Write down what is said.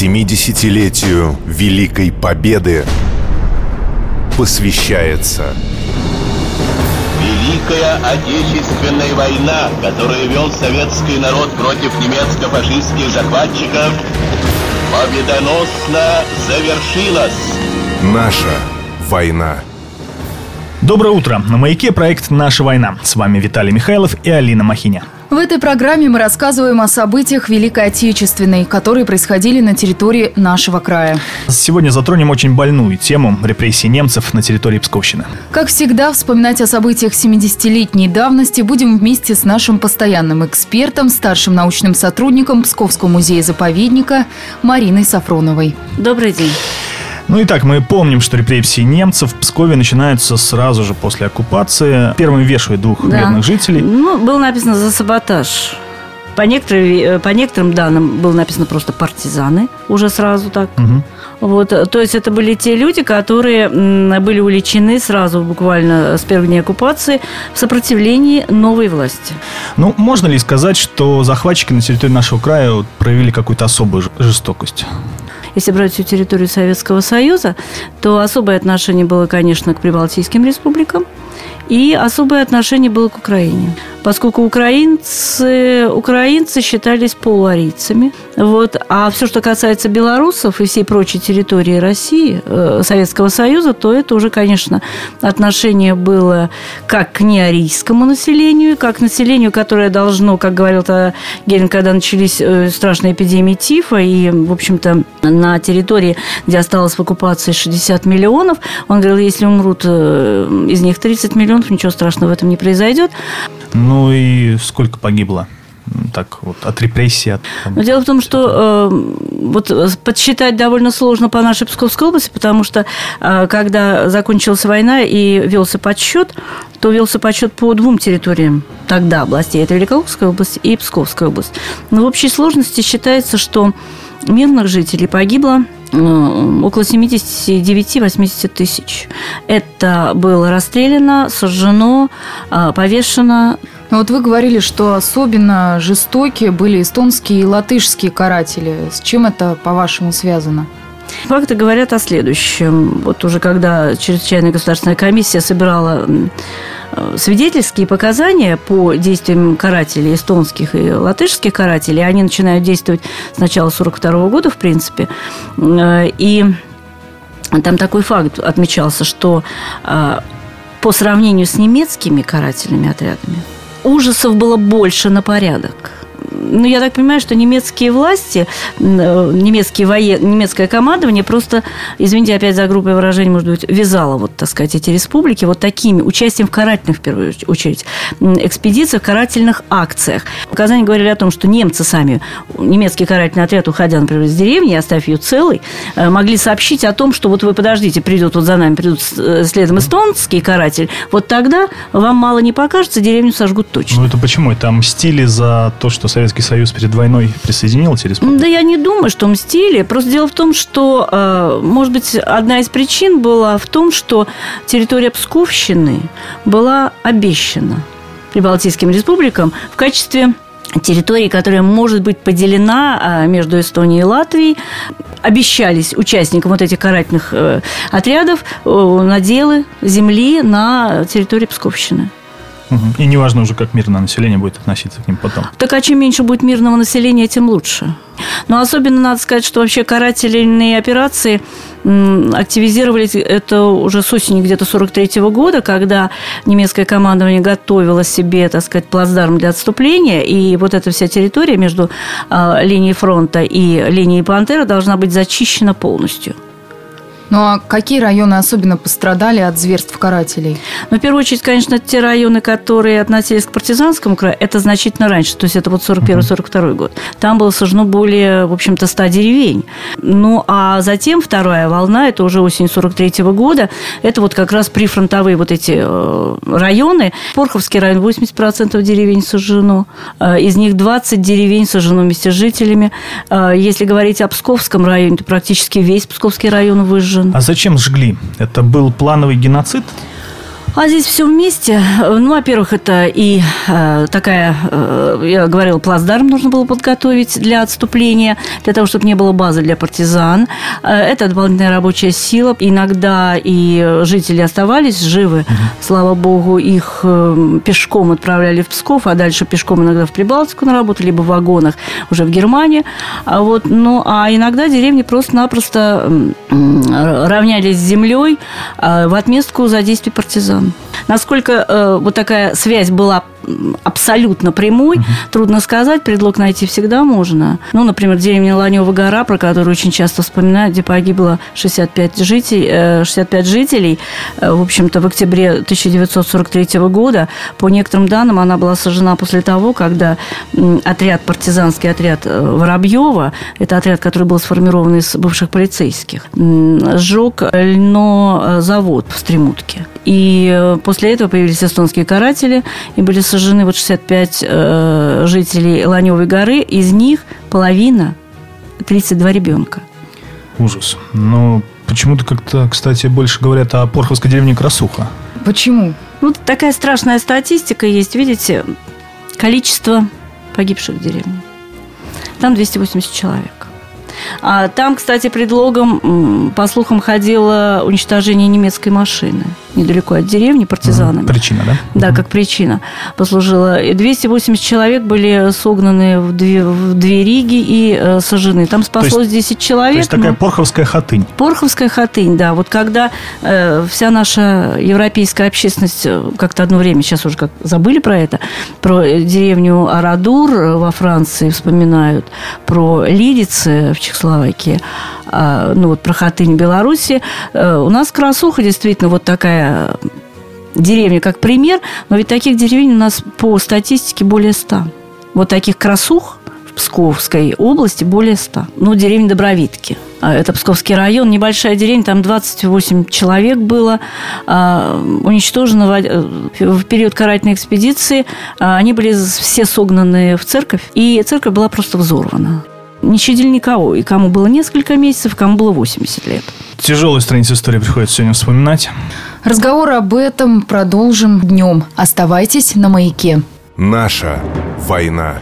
70-летию Великой Победы посвящается Великая Отечественная война, которую вел советский народ против немецко-фашистских захватчиков, победоносно завершилась. Наша война. Доброе утро. На «Маяке» проект «Наша война». С вами Виталий Михайлов и Алина Махиня. В этой программе мы рассказываем о событиях Великой Отечественной, которые происходили на территории нашего края. Сегодня затронем очень больную тему репрессий немцев на территории Псковщины. Как всегда, вспоминать о событиях 70-летней давности будем вместе с нашим постоянным экспертом, старшим научным сотрудником Псковского музея-заповедника Мариной Сафроновой. Добрый день. Ну и так, мы помним, что репрессии немцев в Пскове начинаются сразу же после оккупации. Первым вешают двух Да. мирных жителей. Ну, было написано за саботаж. По некоторым, э, по некоторым данным было написано просто партизаны уже сразу так. Мгм. Вот, э, то есть это были те люди, которые были увлечены сразу буквально с первых дней оккупации в сопротивлении новой власти. Ну, можно ли сказать, что захватчики на территории нашего края проявили какую-то особую жестокость? Если брать всю территорию Советского Союза, то особое отношение было, конечно, к Прибалтийским республикам. И особое отношение было к Украине. Поскольку украинцы, украинцы считались полуарийцами. Вот. А все, что касается белорусов и всей прочей территории России, э, Советского Союза, то это уже, конечно, отношение было как к неарийскому населению, как к населению, которое должно, как говорил тогда Герин, когда начались э, страшные эпидемии тифа, и, в общем-то, на территории, где осталось в оккупации 60 миллионов, он говорил, если умрут э, из них 30 миллионов, ничего страшного в этом не произойдет. Ну и сколько погибло? Так вот, от репрессий, от... там, Но дело в том, что э, вот э, подсчитать довольно сложно по нашей Псковской области, потому что э, когда закончилась война и велся подсчет, то велся подсчет по двум территориям тогда областей. Это Великолукская область и Псковская область. Но в общей сложности считается, что мирных жителей погибло около 79-80 тысяч. Это было расстреляно, сожжено, э, повешено. Но вот вы говорили, что особенно жестокие были эстонские и латышские каратели. С чем это, по-вашему, связано? Факты говорят о следующем. Вот уже когда чрезвычайная государственная комиссия собирала э, свидетельские показания по действиям карателей, эстонских и латышских карателей, они начинают действовать с начала 42 года, в принципе, Э, и там такой факт отмечался, что э, по сравнению с немецкими карательными отрядами ужасов было больше на порядок. Ну, я так понимаю, что немецкие власти, э, немецкие воен... немецкое командование просто, извините опять за грубое выражение, может быть, вязало, вот, так сказать, эти республики вот такими, участием в карательных, в первую очередь, экспедициях, карательных акциях. Показания говорили о том, что немцы сами, немецкий карательный отряд, уходя, например, из деревни, оставив ее целой, э, могли сообщить о том, что вот вы подождите, придет вот за нами, придут э, следом эстонский каратель, вот тогда вам мало не покажется, деревню сожгут точно. Ну это почему? Это мстили за то, что Советский Союз перед войной присоединил республики? Да я не думаю, что мстили. Просто дело в том, что, э, может быть, одна из причин была в том, что территория Псковщины была обещана Прибалтийским республикам в качестве территории, которая может быть поделена а, между Эстонией и Латвией, обещались участникам вот этих карательных э, отрядов э, наделы земли на территории Псковщины. Мгм. И неважно уже, как мирное население будет относиться к ним потом. Так а чем меньше будет мирного населения, тем лучше. Но особенно надо сказать, что вообще карательные операции активизировались это уже с осени где-то 43 года, когда немецкое командование готовило себе, так сказать, плацдарм для отступления, и вот эта вся территория между а, линией фронта и линией Пантера должна быть зачищена полностью. Ну а какие районы особенно пострадали от зверств карателей? Но в первую очередь, конечно, те районы, которые относились к партизанскому краю, это значительно раньше, то есть это вот 41-42 год. Там было сожжено более, в общем-то, 100 деревень. Ну, а затем вторая волна, это уже осень 43 года, это вот как раз прифронтовые вот эти э, районы. Порховский район, 80% деревень сожжено, Э, из них 20 деревень сожжено вместе с жителями. Э, Если говорить о Псковском районе, то практически весь Псковский район выжжен. А зачем сжгли? Это был плановый геноцид? А здесь все вместе. Ну, во-первых, это и э, такая, э, я говорила, плацдарм нужно было подготовить для отступления, для того, чтобы не было базы для партизан. Э, это дополнительная рабочая сила. Иногда и жители оставались живы. Угу. Слава богу, их э, пешком отправляли в Псков, а дальше пешком иногда в Прибалтику на работу, либо в вагонах уже в Германию. А вот, ну, а иногда деревни просто-напросто равнялись с землей э, в отместку за действия партизан. Насколько э, вот такая связь была абсолютно прямой, угу. трудно сказать, предлог найти всегда можно. Ну, например, деревня Ланева гора, про которую очень часто вспоминают, где погибло 65 жителей, 65 жителей, в общем-то, в октябре 1943 года. По некоторым данным, она была сожжена после того, когда отряд, партизанский отряд э, Воробьева, это отряд, который был сформирован из бывших полицейских, сжег льнозавод в Стремутке. И э, после этого появились эстонские каратели и были сожжены вот 65 э, жителей Ланевой горы. Из них половина 32 ребенка. Ужас. Но почему-то как-то, кстати, больше говорят о Порховской деревне Красуха. Почему? Ну, такая страшная статистика есть. Видите, количество погибших в деревне. Там 280 человек. А там, кстати, предлогом, по слухам, ходило уничтожение немецкой машины недалеко от деревни партизанами. Причина, да? Да, как причина послужила. И 280 человек были согнаны в две, в две Риги и э, сожжены. Там спаслось есть, 10 человек. То есть такая но... порховская хатынь. Порховская хатынь, да. Вот когда э, вся наша европейская общественность э, как-то одно время, сейчас уже как забыли про это, про деревню Арадур во Франции вспоминают, про Лидицы в Чехословакии, э, ну вот про хатынь Беларуси. Э, у нас красуха действительно вот такая деревня как пример, но ведь таких деревень у нас по статистике более ста. Вот таких красух в Псковской области более ста. Ну, деревня Добровитки. А, это Псковский район, небольшая деревня, там 28 человек было а, уничтожено в период карательной экспедиции. А, они были все согнаны в церковь, и церковь была просто взорвана. Не щадили никого, и кому было несколько месяцев, кому было 80 лет. Тяжелую страницу истории приходится сегодня вспоминать. Разговор об этом продолжим днем. Оставайтесь на «Маяке». Наша война.